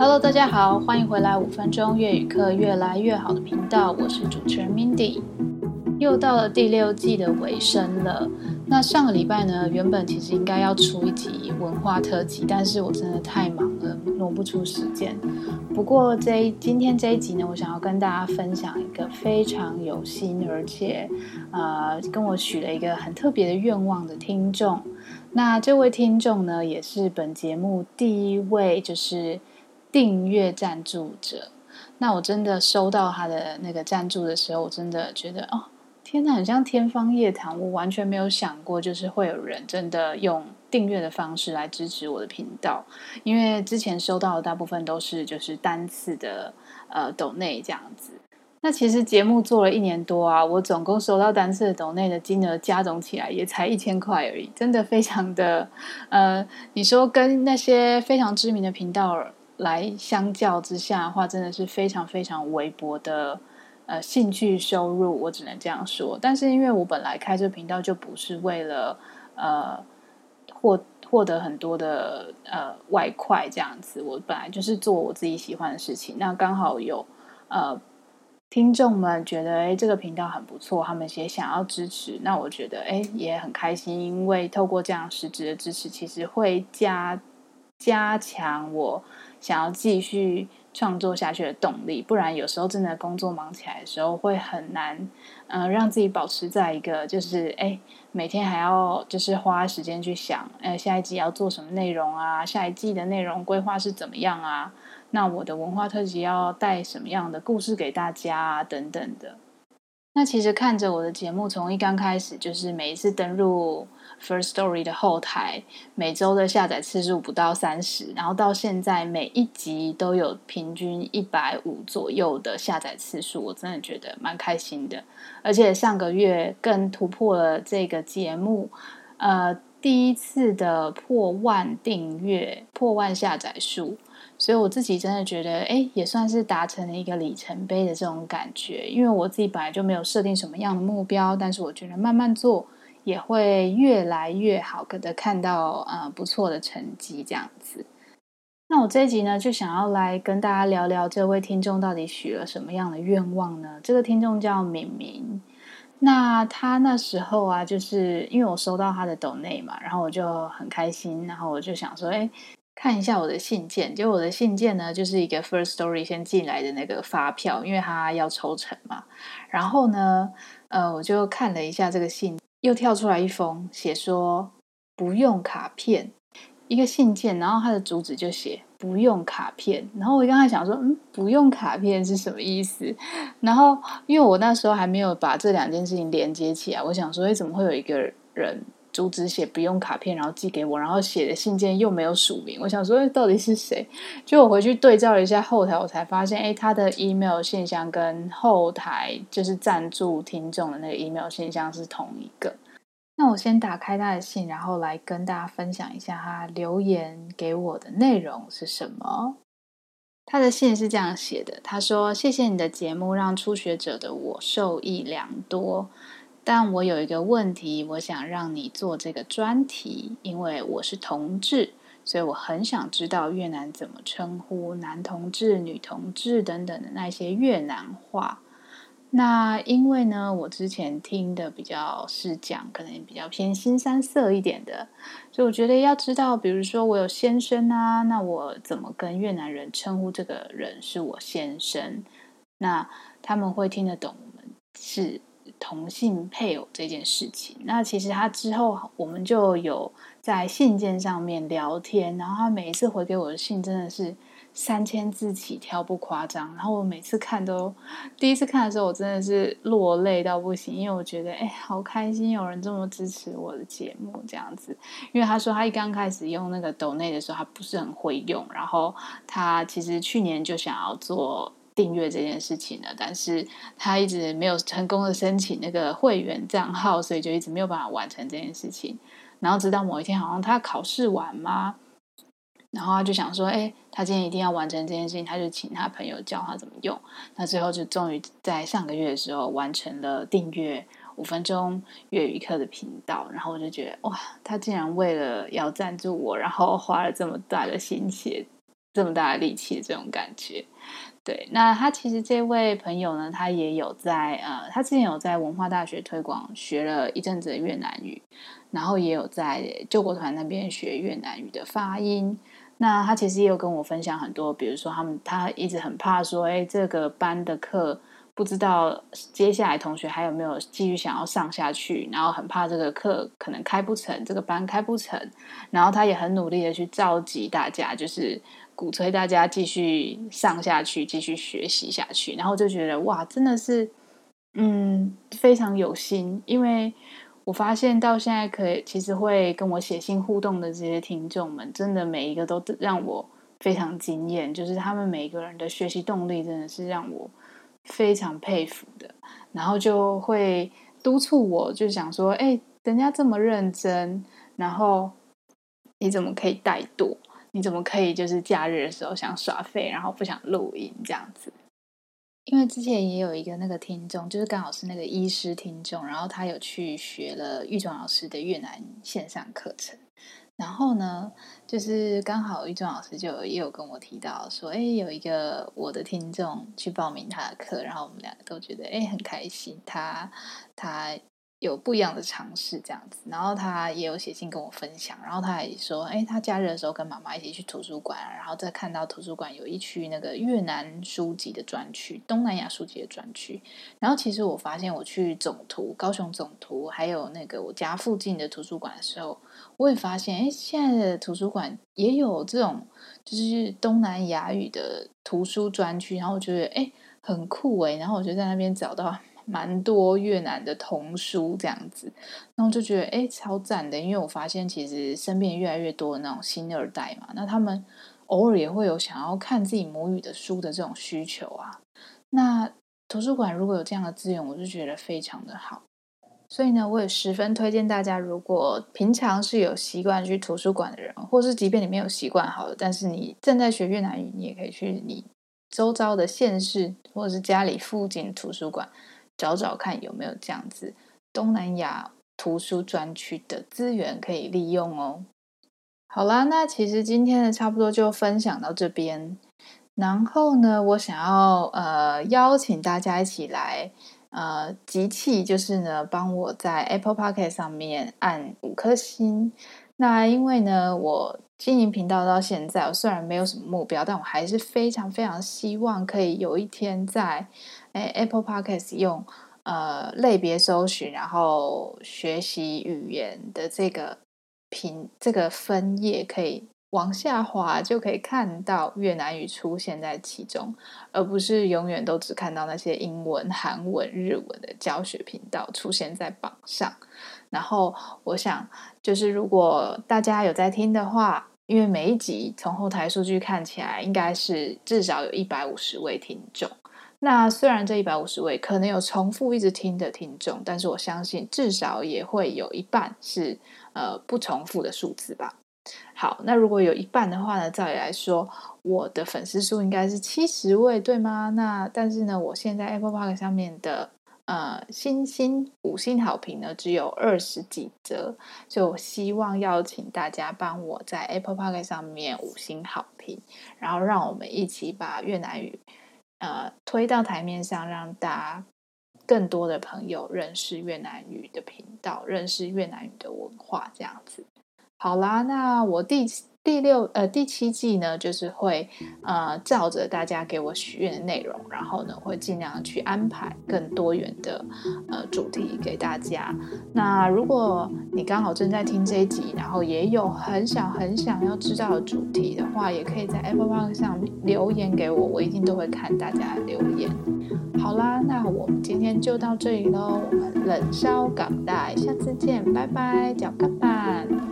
Hello，大家好，欢迎回来五分钟粤语课越来越好的频道，我是主持人 Mindy。又到了第六季的尾声了。那上个礼拜呢，原本其实应该要出一集文化特辑，但是我真的太忙了，挪不出时间。不过这今天这一集呢，我想要跟大家分享一个非常有心，而且呃跟我许了一个很特别的愿望的听众。那这位听众呢，也是本节目第一位就是订阅赞助者。那我真的收到他的那个赞助的时候，我真的觉得哦。天呐，很像天方夜谭，我完全没有想过，就是会有人真的用订阅的方式来支持我的频道。因为之前收到的大部分都是就是单次的呃抖内这样子。那其实节目做了一年多啊，我总共收到单次的抖内的金额加总起来也才一千块而已，真的非常的呃，你说跟那些非常知名的频道来相较之下的话，真的是非常非常微薄的。呃，兴趣收入我只能这样说，但是因为我本来开这个频道就不是为了呃获获得很多的呃外快这样子，我本来就是做我自己喜欢的事情。那刚好有呃听众们觉得哎这个频道很不错，他们也想要支持，那我觉得哎也很开心，因为透过这样实质的支持，其实会加加强我想要继续。创作下去的动力，不然有时候真的工作忙起来的时候会很难，呃，让自己保持在一个就是哎，每天还要就是花时间去想，呃，下一集要做什么内容啊，下一季的内容规划是怎么样啊？那我的文化特辑要带什么样的故事给大家啊？等等的。那其实看着我的节目，从一刚开始就是每一次登录 First Story 的后台，每周的下载次数不到三十，然后到现在每一集都有平均一百五左右的下载次数，我真的觉得蛮开心的。而且上个月更突破了这个节目，呃，第一次的破万订阅、破万下载数。所以我自己真的觉得，哎，也算是达成了一个里程碑的这种感觉。因为我自己本来就没有设定什么样的目标，但是我觉得慢慢做也会越来越好，可得看到呃不错的成绩这样子。那我这一集呢，就想要来跟大家聊聊这位听众到底许了什么样的愿望呢？这个听众叫敏敏，那他那时候啊，就是因为我收到他的抖内嘛，然后我就很开心，然后我就想说，哎。看一下我的信件，就我的信件呢，就是一个 First Story 先进来的那个发票，因为他要抽成嘛。然后呢，呃，我就看了一下这个信，又跳出来一封，写说不用卡片，一个信件，然后他的主旨就写不用卡片。然后我刚才想说，嗯，不用卡片是什么意思？然后因为我那时候还没有把这两件事情连接起来，我想说，哎，怎么会有一个人？主旨写不用卡片，然后寄给我，然后写的信件又没有署名，我想说到底是谁？就我回去对照了一下后台，我才发现，哎，他的 email 信箱跟后台就是赞助听众的那个 email 信箱是同一个。那我先打开他的信，然后来跟大家分享一下他留言给我的内容是什么。他的信是这样写的，他说：“谢谢你的节目，让初学者的我受益良多。”但我有一个问题，我想让你做这个专题，因为我是同志，所以我很想知道越南怎么称呼男同志、女同志等等的那些越南话。那因为呢，我之前听的比较是讲，可能比较偏新三色一点的，所以我觉得要知道，比如说我有先生啊，那我怎么跟越南人称呼这个人是我先生？那他们会听得懂我们是。同性配偶这件事情，那其实他之后我们就有在信件上面聊天，然后他每一次回给我的信真的是三千字起跳，不夸张。然后我每次看都，第一次看的时候我真的是落泪到不行，因为我觉得哎，好开心有人这么支持我的节目这样子。因为他说他一刚开始用那个抖内的时候，他不是很会用，然后他其实去年就想要做。订阅这件事情呢，但是他一直没有成功的申请那个会员账号，所以就一直没有办法完成这件事情。然后直到某一天，好像他考试完嘛，然后他就想说，哎，他今天一定要完成这件事情，他就请他朋友教他怎么用。那最后就终于在上个月的时候完成了订阅五分钟粤语课的频道。然后我就觉得，哇，他竟然为了要赞助我，然后花了这么大的心血。这么大的力气这种感觉。对，那他其实这位朋友呢，他也有在呃，他之前有在文化大学推广学了一阵子的越南语，然后也有在救国团那边学越南语的发音。那他其实也有跟我分享很多，比如说他们他一直很怕说，哎，这个班的课不知道接下来同学还有没有继续想要上下去，然后很怕这个课可能开不成，这个班开不成，然后他也很努力的去召集大家，就是。鼓吹大家继续上下去，继续学习下去，然后就觉得哇，真的是，嗯，非常有心。因为我发现到现在，可以其实会跟我写信互动的这些听众们，真的每一个都让我非常惊艳。就是他们每一个人的学习动力，真的是让我非常佩服的。然后就会督促我，就想说，哎，人家这么认真，然后你怎么可以怠惰？你怎么可以就是假日的时候想耍废，然后不想录音这样子？因为之前也有一个那个听众，就是刚好是那个医师听众，然后他有去学了玉总老师的越南线上课程，然后呢，就是刚好玉忠老师就也有跟我提到说，哎，有一个我的听众去报名他的课，然后我们两个都觉得哎很开心，他他。有不一样的尝试，这样子，然后他也有写信跟我分享，然后他也说，哎，他假日的时候跟妈妈一起去图书馆，然后再看到图书馆有一区那个越南书籍的专区，东南亚书籍的专区。然后其实我发现，我去总图、高雄总图，还有那个我家附近的图书馆的时候，我也发现，哎，现在的图书馆也有这种就是东南亚语的图书专区，然后我觉得，哎，很酷哎，然后我就在那边找到。蛮多越南的童书这样子，然后就觉得哎，超赞的，因为我发现其实身边越来越多的那种新二代嘛，那他们偶尔也会有想要看自己母语的书的这种需求啊。那图书馆如果有这样的资源，我就觉得非常的好。所以呢，我也十分推荐大家，如果平常是有习惯去图书馆的人，或是即便你没有习惯好了，但是你正在学越南语，你也可以去你周遭的县市或者是家里附近图书馆。找找看有没有这样子东南亚图书专区的资源可以利用哦。好啦，那其实今天呢，差不多就分享到这边。然后呢，我想要呃邀请大家一起来呃集气，就是呢帮我在 Apple Pocket 上面按五颗星。那因为呢，我经营频道到现在，我虽然没有什么目标，但我还是非常非常希望可以有一天在。Apple Podcast 用呃类别搜寻，然后学习语言的这个频这个分页可以往下滑，就可以看到越南语出现在其中，而不是永远都只看到那些英文、韩文、日文的教学频道出现在榜上。然后我想，就是如果大家有在听的话，因为每一集从后台数据看起来，应该是至少有一百五十位听众。那虽然这一百五十位可能有重复一直听的听众，但是我相信至少也会有一半是呃不重复的数字吧。好，那如果有一半的话呢，照理来说，我的粉丝数应该是七十位，对吗？那但是呢，我现在 Apple Park 上面的呃星星五星好评呢只有二十几则，所以我希望邀请大家帮我在 Apple Park 上面五星好评，然后让我们一起把越南语。呃，推到台面上，让大家更多的朋友认识越南语的频道，认识越南语的文化，这样子。好啦，那我第。第六呃第七季呢，就是会呃照着大家给我许愿的内容，然后呢会尽量去安排更多元的呃主题给大家。那如果你刚好正在听这一集，然后也有很想很想要知道的主题的话，也可以在 Apple p o c 上留言给我，我一定都会看大家的留言。好啦，那我们今天就到这里喽，我们冷烧港带，下次见，拜拜，脚干板。